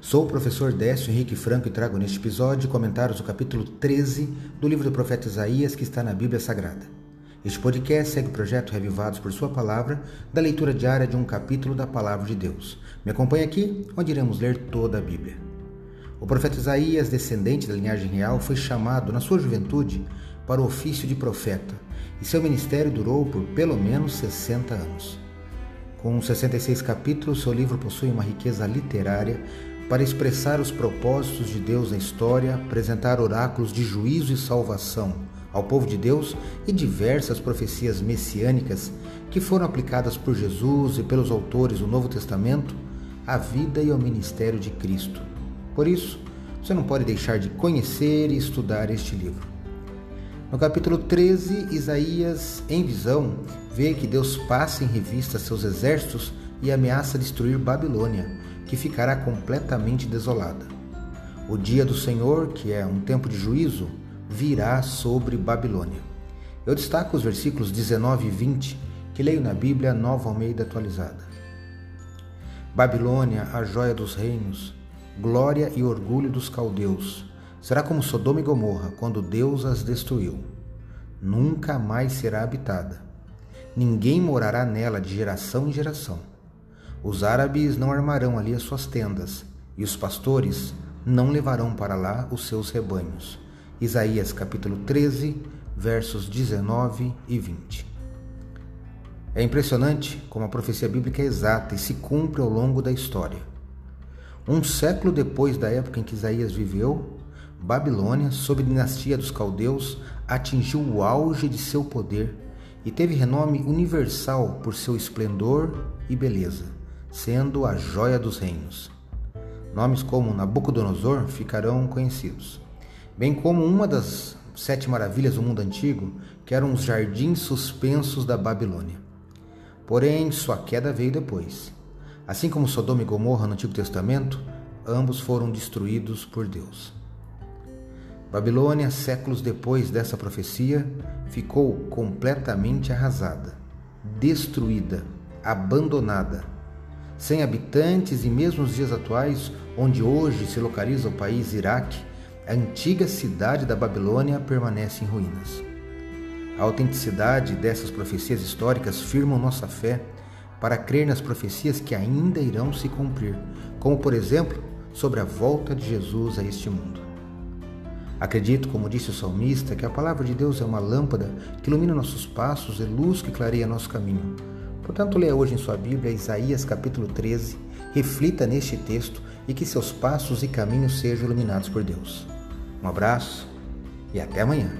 Sou o professor Décio Henrique Franco e trago neste episódio comentários do capítulo 13 do livro do profeta Isaías que está na Bíblia Sagrada. Este podcast segue o projeto Revivados por Sua Palavra, da leitura diária de um capítulo da Palavra de Deus. Me acompanhe aqui, onde iremos ler toda a Bíblia. O profeta Isaías, descendente da linhagem real, foi chamado na sua juventude para o ofício de profeta, e seu ministério durou por pelo menos 60 anos. Com 66 capítulos, seu livro possui uma riqueza literária para expressar os propósitos de Deus na história, apresentar oráculos de juízo e salvação ao povo de Deus e diversas profecias messiânicas que foram aplicadas por Jesus e pelos autores do Novo Testamento à vida e ao ministério de Cristo. Por isso, você não pode deixar de conhecer e estudar este livro. No capítulo 13, Isaías, em visão, vê que Deus passa em revista seus exércitos e ameaça destruir Babilônia que ficará completamente desolada. O dia do Senhor, que é um tempo de juízo, virá sobre Babilônia. Eu destaco os versículos 19 e 20 que leio na Bíblia Nova Almeida atualizada. Babilônia, a joia dos reinos, glória e orgulho dos caldeus, será como Sodoma e Gomorra quando Deus as destruiu. Nunca mais será habitada. Ninguém morará nela de geração em geração os árabes não armarão ali as suas tendas, e os pastores não levarão para lá os seus rebanhos. Isaías capítulo 13, versos 19 e 20. É impressionante como a profecia bíblica é exata e se cumpre ao longo da história. Um século depois da época em que Isaías viveu, Babilônia, sob a dinastia dos caldeus, atingiu o auge de seu poder e teve renome universal por seu esplendor e beleza sendo a joia dos reinos. Nomes como Nabucodonosor ficarão conhecidos, bem como uma das sete maravilhas do mundo antigo, que eram os jardins suspensos da Babilônia. Porém, sua queda veio depois. Assim como Sodoma e Gomorra no Antigo Testamento, ambos foram destruídos por Deus. Babilônia, séculos depois dessa profecia, ficou completamente arrasada, destruída, abandonada sem habitantes e mesmo nos dias atuais, onde hoje se localiza o país Iraque, a antiga cidade da Babilônia permanece em ruínas. A autenticidade dessas profecias históricas firma nossa fé para crer nas profecias que ainda irão se cumprir, como por exemplo sobre a volta de Jesus a este mundo. Acredito, como disse o salmista, que a palavra de Deus é uma lâmpada que ilumina nossos passos e luz que clareia nosso caminho. Portanto, leia hoje em sua Bíblia Isaías capítulo 13, reflita neste texto e que seus passos e caminhos sejam iluminados por Deus. Um abraço e até amanhã.